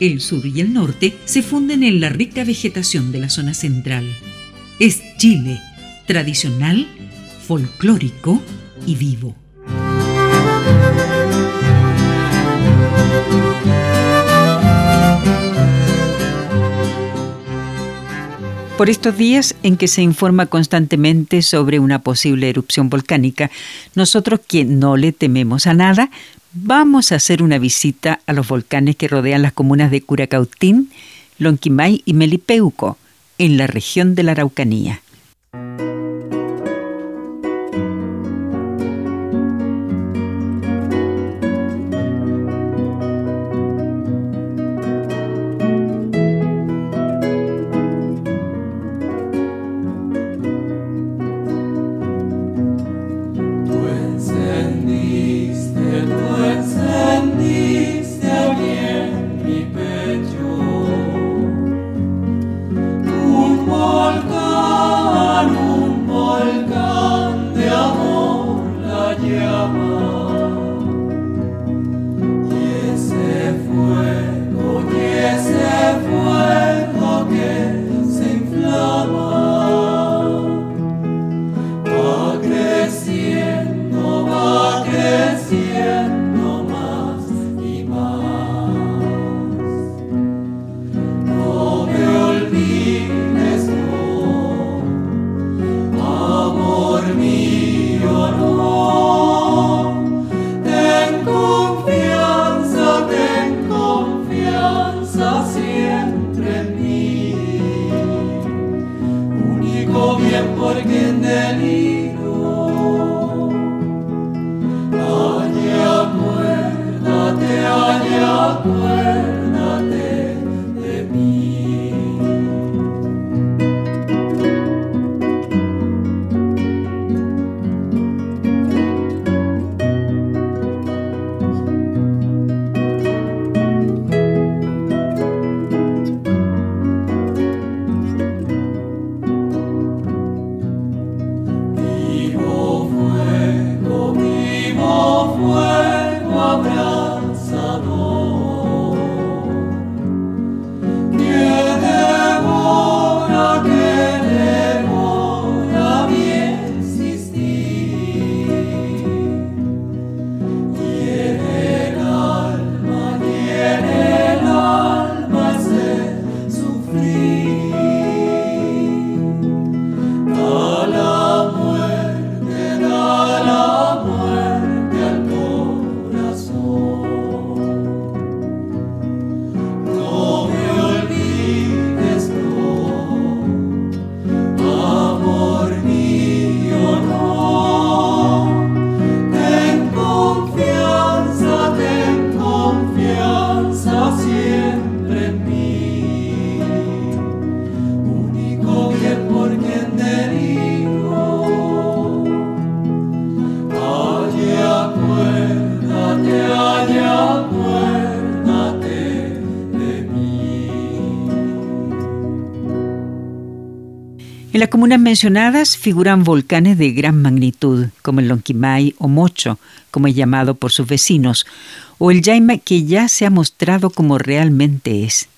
El sur y el norte se funden en la rica vegetación de la zona central. Es Chile, tradicional, folclórico y vivo. Por estos días en que se informa constantemente sobre una posible erupción volcánica, nosotros que no le tememos a nada, vamos a hacer una visita a los volcanes que rodean las comunas de Curacautín, Lonquimay y Melipeuco, en la región de la Araucanía. Mencionadas figuran volcanes de gran magnitud, como el Lonquimay o Mocho, como es llamado por sus vecinos, o el Yaima que ya se ha mostrado como realmente es.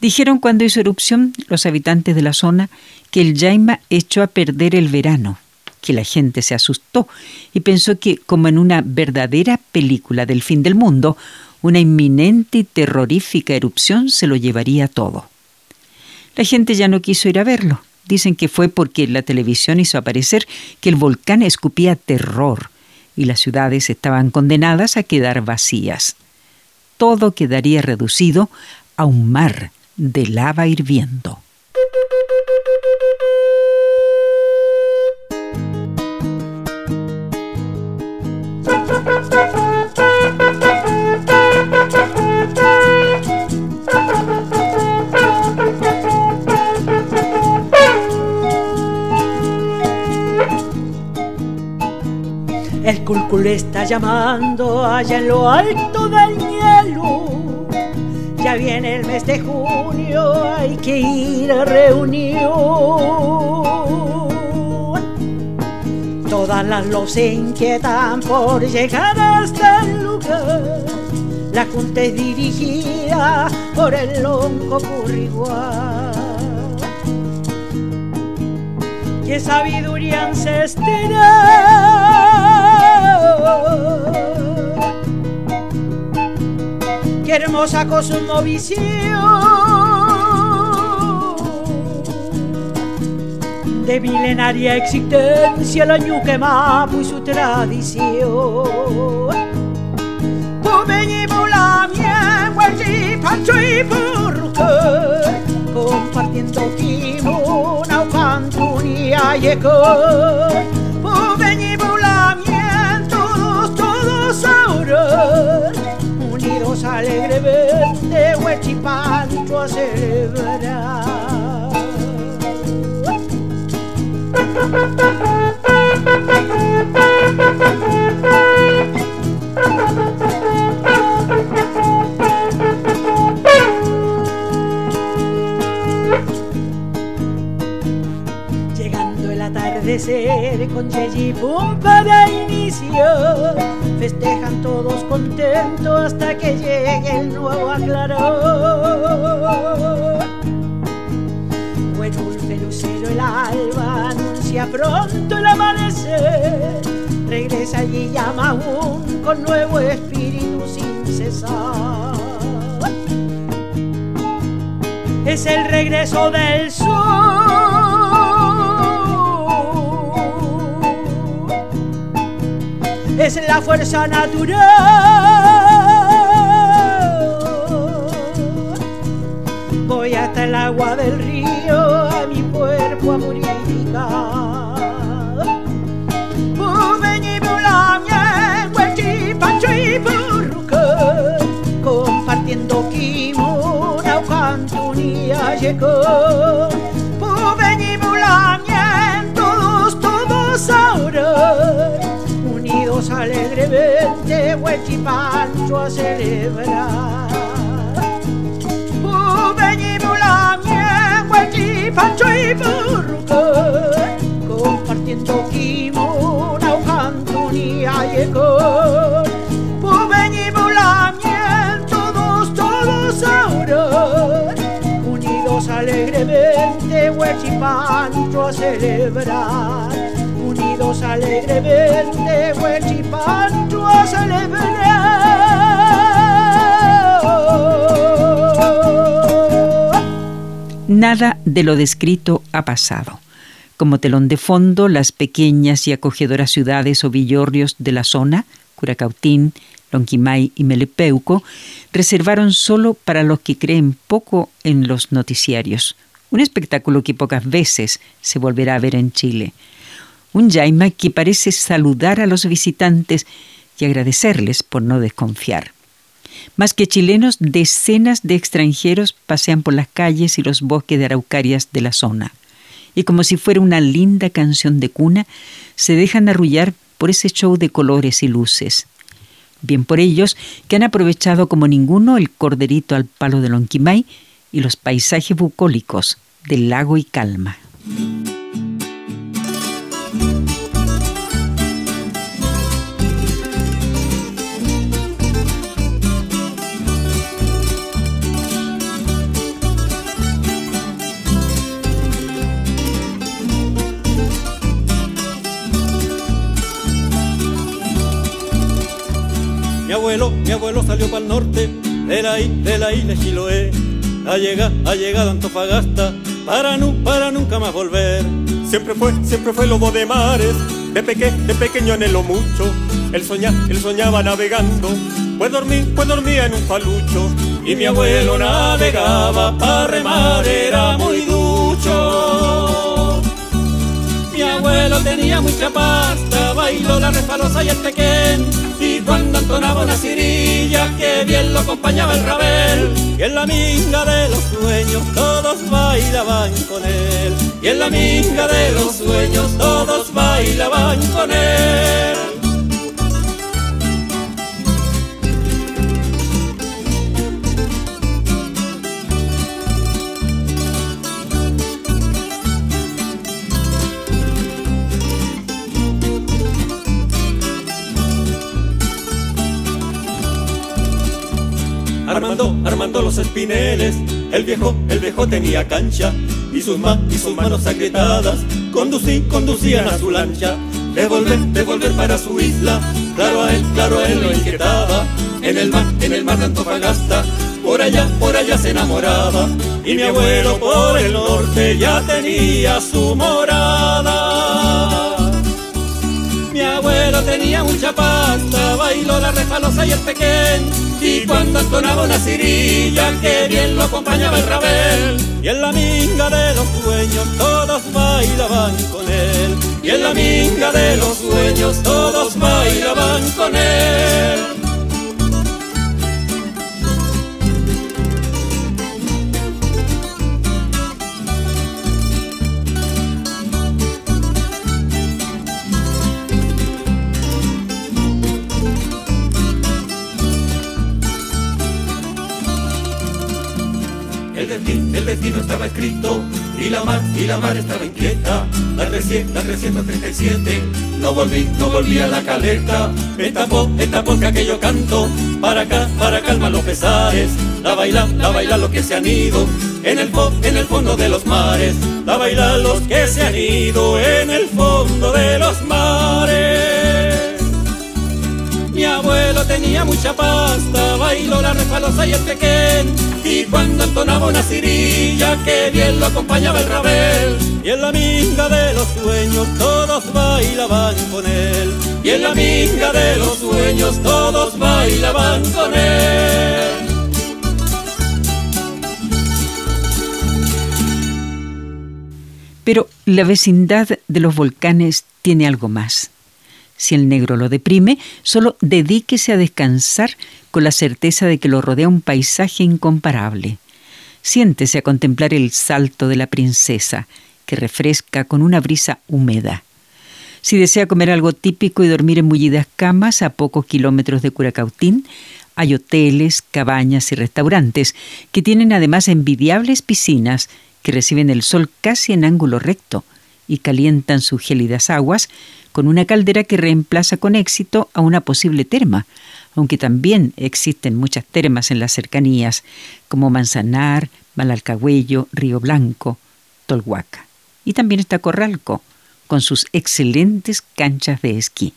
Dijeron cuando hizo erupción los habitantes de la zona que el Yaima echó a perder el verano, que la gente se asustó y pensó que, como en una verdadera película del fin del mundo, una inminente y terrorífica erupción se lo llevaría todo. La gente ya no quiso ir a verlo Dicen que fue porque la televisión hizo aparecer que el volcán escupía terror y las ciudades estaban condenadas a quedar vacías. Todo quedaría reducido a un mar de lava hirviendo. Culcul está llamando allá en lo alto del hielo. Ya viene el mes de junio, hay que ir a reunión. Todas las los inquietan por llegar hasta el lugar. La junta es dirigida por el lonco currigual. ¡Qué sabiduría ancestral! ¡Qué hermosa cosmovisión! De milenaria existencia la ñuque y su tradición. Compartiendo timona o cantunia y eco, unidos alegremente, huechipancho a celebrar. ser con Yeji Pumpa de inicio. Festejan todos contentos hasta que llegue el nuevo aclaró. Buen dulce lucero el alba anuncia pronto el amanecer. Regresa y llama aún con nuevo espíritu sin cesar. Es el regreso del sol es la fuerza natural. Voy hasta el agua del río Huechipancho a celebrar. La miel, Huechipancho y Burrucón, compartiendo kimona, cantunía y ecón. Venimos la miel, todos, todos ahora, unidos alegremente Huechipancho a celebrar alegremente Nada de lo descrito ha pasado. Como telón de fondo, las pequeñas y acogedoras ciudades o villorrios de la zona, Curacautín, Lonquimay y Melepeuco, reservaron solo para los que creen poco en los noticiarios. Un espectáculo que pocas veces se volverá a ver en Chile un Jaima que parece saludar a los visitantes y agradecerles por no desconfiar. Más que chilenos, decenas de extranjeros pasean por las calles y los bosques de araucarias de la zona. Y como si fuera una linda canción de cuna, se dejan arrullar por ese show de colores y luces. Bien por ellos que han aprovechado como ninguno el corderito al palo de Lonquimay y los paisajes bucólicos del lago y calma. Abuelo, salió para el norte de la, de la isla Chiloé. Ha llegado, ha llegado a Antofagasta para, para nunca más volver. Siempre fue, siempre fue lobo de mares, de, peque, de pequeño anhelo mucho. Él, soña, él soñaba navegando, pues dormía, pues dormía en un palucho. Y mi abuelo navegaba para remar, tenía mucha pasta, bailó la resbalosa y el pequeño cuando entonaba una cirilla que bien lo acompañaba el rabel. Y en la minga de los sueños todos bailaban con él. Y en la minga de los sueños todos bailaban con él armando, los espineles. El viejo, el viejo tenía cancha y sus, y sus manos agrietadas conducí, conducían a su lancha. Devolver, devolver para su isla, claro a él, claro a él lo inquietaba. En el mar, en el mar de Antofagasta, por allá, por allá se enamoraba. Y mi abuelo por el norte ya tenía su morada. Mi abuelo tenía mucha pasta, bailó la refalosa y el pequeño. Y cuando entonaba una cirilla, que bien lo acompañaba el rabel. Y en la minga de los sueños todos bailaban con él. Y en la minga de los sueños todos bailaban con él. El destino estaba escrito y la mar, y la mar estaba inquieta. La 300, 337, no volví, no volví a la caleta. Esta po, esta polca que yo canto, para acá, para calmar los pesares. La baila, la baila los que se han ido en el, en el fondo de los mares. La baila los que se han ido en el fondo de los mares. Abuelo tenía mucha pasta, bailó la refalosa y el pequeño. Y cuando entonaba una cirilla, que bien lo acompañaba el rabel. Y en la minga de los sueños todos bailaban con él. Y en la minga de los sueños todos bailaban con él. Pero la vecindad de los volcanes tiene algo más. Si el negro lo deprime, solo dedíquese a descansar con la certeza de que lo rodea un paisaje incomparable. Siéntese a contemplar el salto de la princesa, que refresca con una brisa húmeda. Si desea comer algo típico y dormir en mullidas camas a pocos kilómetros de Curacautín, hay hoteles, cabañas y restaurantes que tienen además envidiables piscinas que reciben el sol casi en ángulo recto y calientan sus gélidas aguas con una caldera que reemplaza con éxito a una posible terma, aunque también existen muchas termas en las cercanías, como Manzanar, Malalcagüello, Río Blanco, Tolhuaca. Y también está Corralco, con sus excelentes canchas de esquí.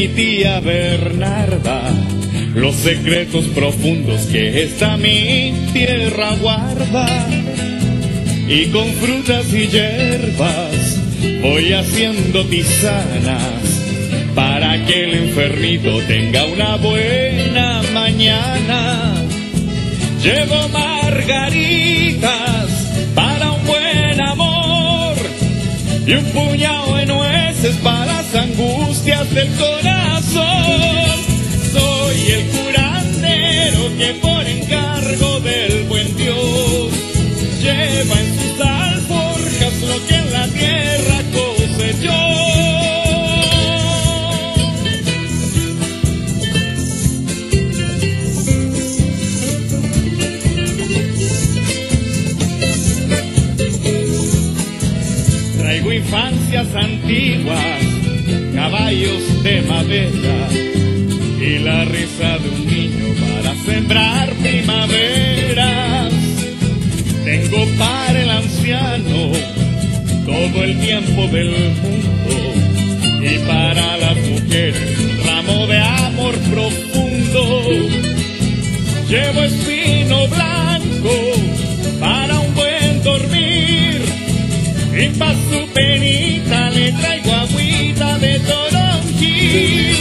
Mi tía Bernarda los secretos profundos que esta mi tierra guarda. Y con frutas y hierbas voy haciendo tisanas para que el enfermito tenga una buena mañana. Llevo margaritas para un buen amor y un puñado de para las angustias del corazón. Soy el curandero que por encargo antiguas, caballos de madera y la risa de un niño para sembrar primaveras. Tengo para el anciano todo el tiempo del mundo y para las mujeres un ramo de amor profundo. Llevo espino blanco para un buen dormir y pa' su traigo agüita de toronjil.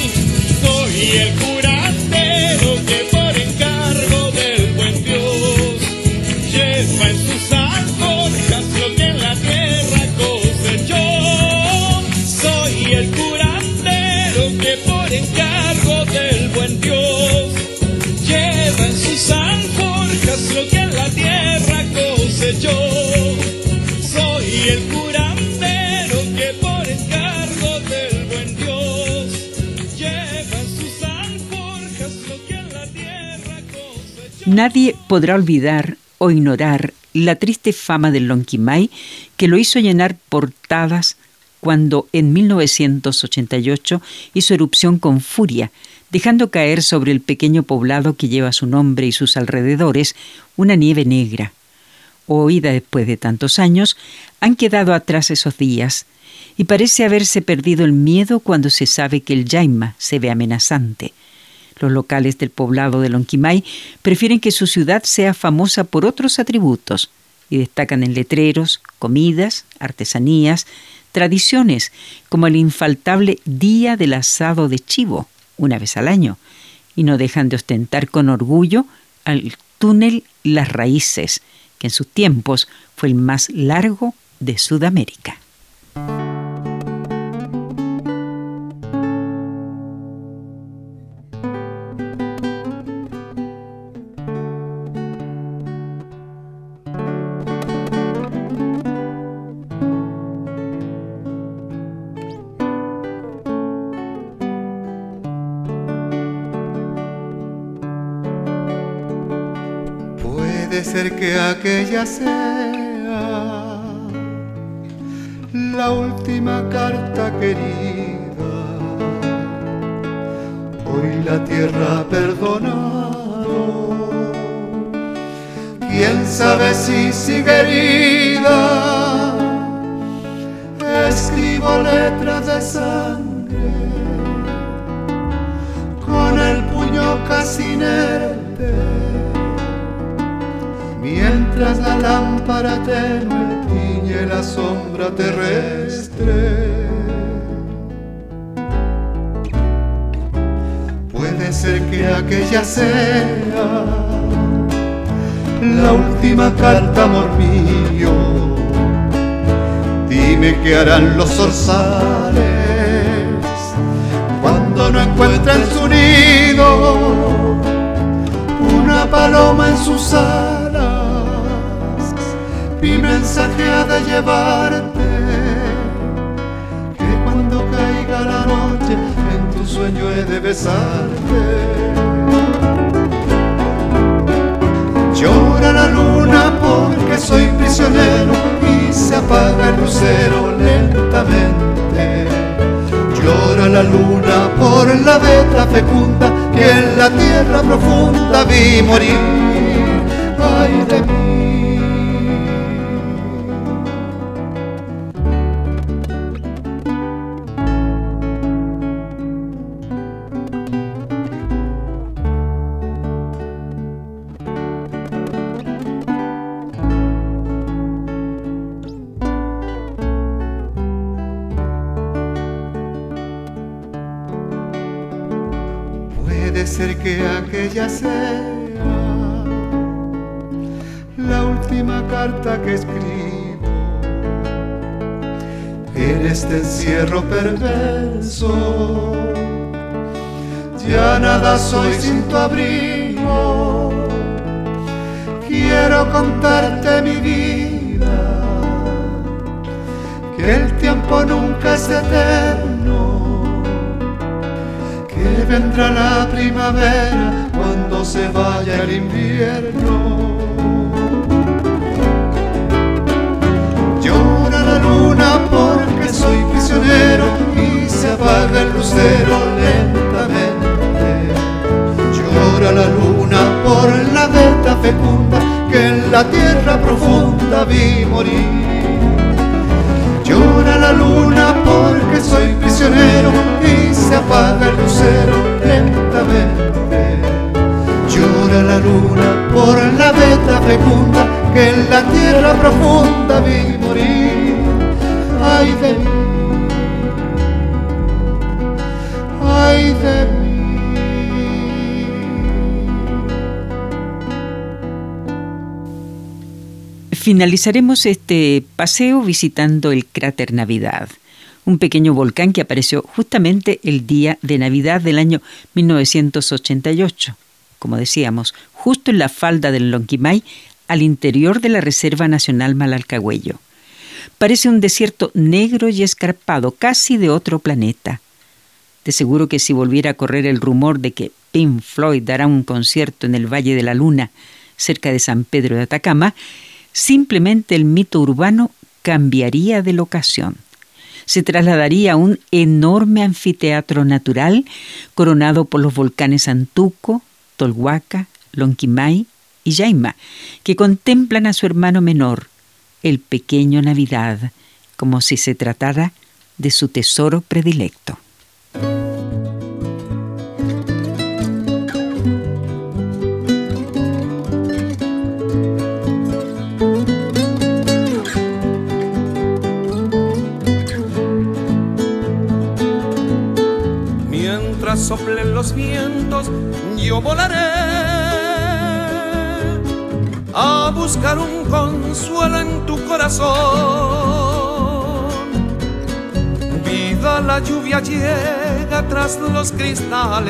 Soy el curandero que por encargo del buen Dios lleva en sus alforjas lo que en la tierra cosechó. Soy el curandero que por encargo del buen Dios lleva en sus alforjas lo que en la tierra cosechó. Nadie podrá olvidar o ignorar la triste fama del Lonquimay que lo hizo llenar portadas cuando en 1988 hizo erupción con furia, dejando caer sobre el pequeño poblado que lleva su nombre y sus alrededores una nieve negra. Oída después de tantos años, han quedado atrás esos días, y parece haberse perdido el miedo cuando se sabe que el Yaima se ve amenazante. Los locales del poblado de Lonquimay prefieren que su ciudad sea famosa por otros atributos y destacan en letreros, comidas, artesanías, tradiciones, como el infaltable Día del Asado de Chivo, una vez al año, y no dejan de ostentar con orgullo al túnel Las Raíces, que en sus tiempos fue el más largo de Sudamérica. Aquella sea la última carta querida. Hoy la tierra ha perdonado. Quién sabe si sigue herida. Escribo letras de sangre con el puño casi inerte mientras la lámpara tenue tiñe la sombra terrestre. Puede ser que aquella sea la última carta, amor mío. Dime qué harán los zorzales cuando no encuentren su nido. Una paloma en su sala mensaje de llevarte, que cuando caiga la noche en tu sueño he de besarte. Llora la luna porque soy prisionero y se apaga el lucero lentamente. Llora la luna por la veta fecunda que en la tierra profunda vi morir. Ay de ser que aquella sea la última carta que escribo en este encierro perverso. Ya nada soy sin tu abrigo. Quiero contarte mi vida, que el tiempo nunca es eterno vendrá la primavera cuando se vaya el invierno. Llora la luna porque soy prisionero y se apaga el lucero lentamente. Llora la luna por la veta fecunda que en la tierra profunda vi morir. Llora la luna porque soy prisionero se apaga el lucero lentamente. Llora la luna por la veta fecunda que en la tierra profunda vi morir. Ay de mí, ay de mí. Finalizaremos este paseo visitando el cráter Navidad, un pequeño volcán que apareció justamente el día de Navidad del año 1988, como decíamos, justo en la falda del Lonquimay, al interior de la Reserva Nacional Malalcahuello. Parece un desierto negro y escarpado, casi de otro planeta. De seguro que si volviera a correr el rumor de que Pink Floyd dará un concierto en el Valle de la Luna, cerca de San Pedro de Atacama, simplemente el mito urbano cambiaría de locación. Se trasladaría a un enorme anfiteatro natural coronado por los volcanes Antuco, Tolhuaca, Lonquimay y Yaima, que contemplan a su hermano menor, el pequeño Navidad, como si se tratara de su tesoro predilecto. Vida, la lluvia llega tras los cristales,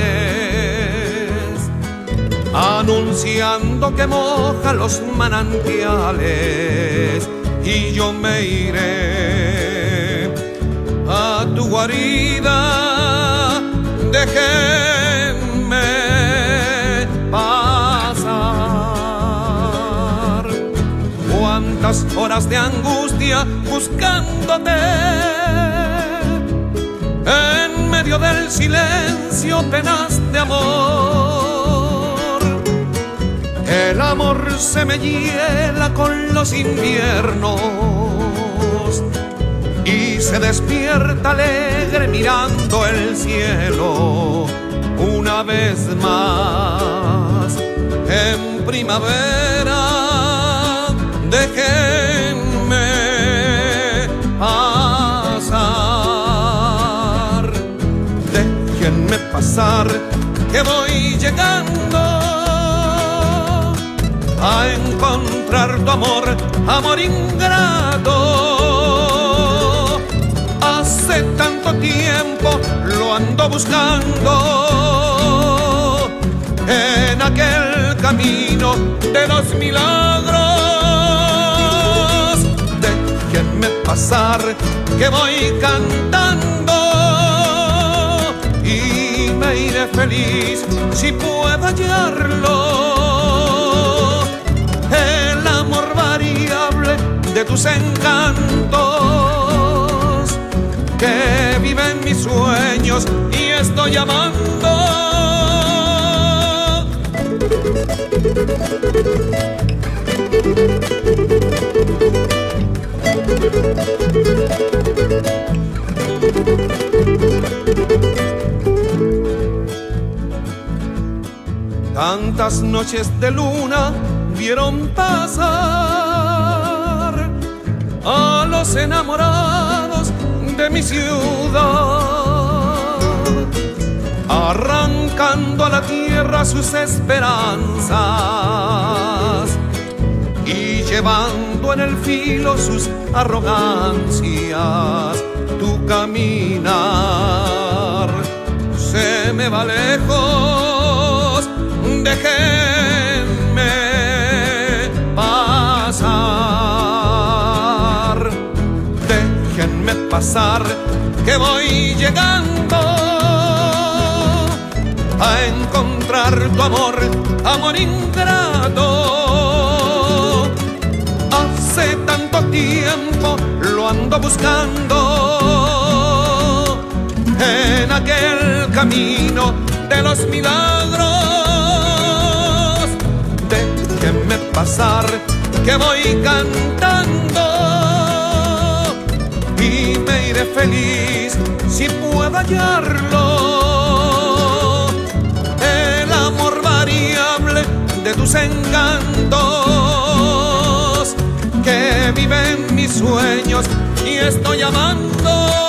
anunciando que moja los manantiales y yo me iré a tu guarida. Déjenme horas de angustia buscándote. En medio del silencio tenaz de amor. El amor se me hiela con los inviernos y se despierta alegre mirando el cielo una vez más en primavera déjenme pasar, que voy llegando a encontrar tu amor, amor ingrato. Hace tanto tiempo lo ando buscando en aquel camino de los milagros pasar que voy cantando feliz si puedo hallarlo. El amor variable de tus encantos que vive en mis sueños y estoy amando. Tantas noches de luna vieron pasar a los enamorados de mi ciudad, arrancando a la tierra sus esperanzas y llevando en el filo sus arrogancias. Tu caminar se me va lejos, déjenme pasar, déjenme pasar, que voy llegando a encontrar tu amor, amor ingrato tanto tiempo lo ando buscando en aquel camino de los milagros. Que voy cantando y me iré feliz si puedo hallarlo. El amor variable de tus encantos que viven mis sueños y estoy amando.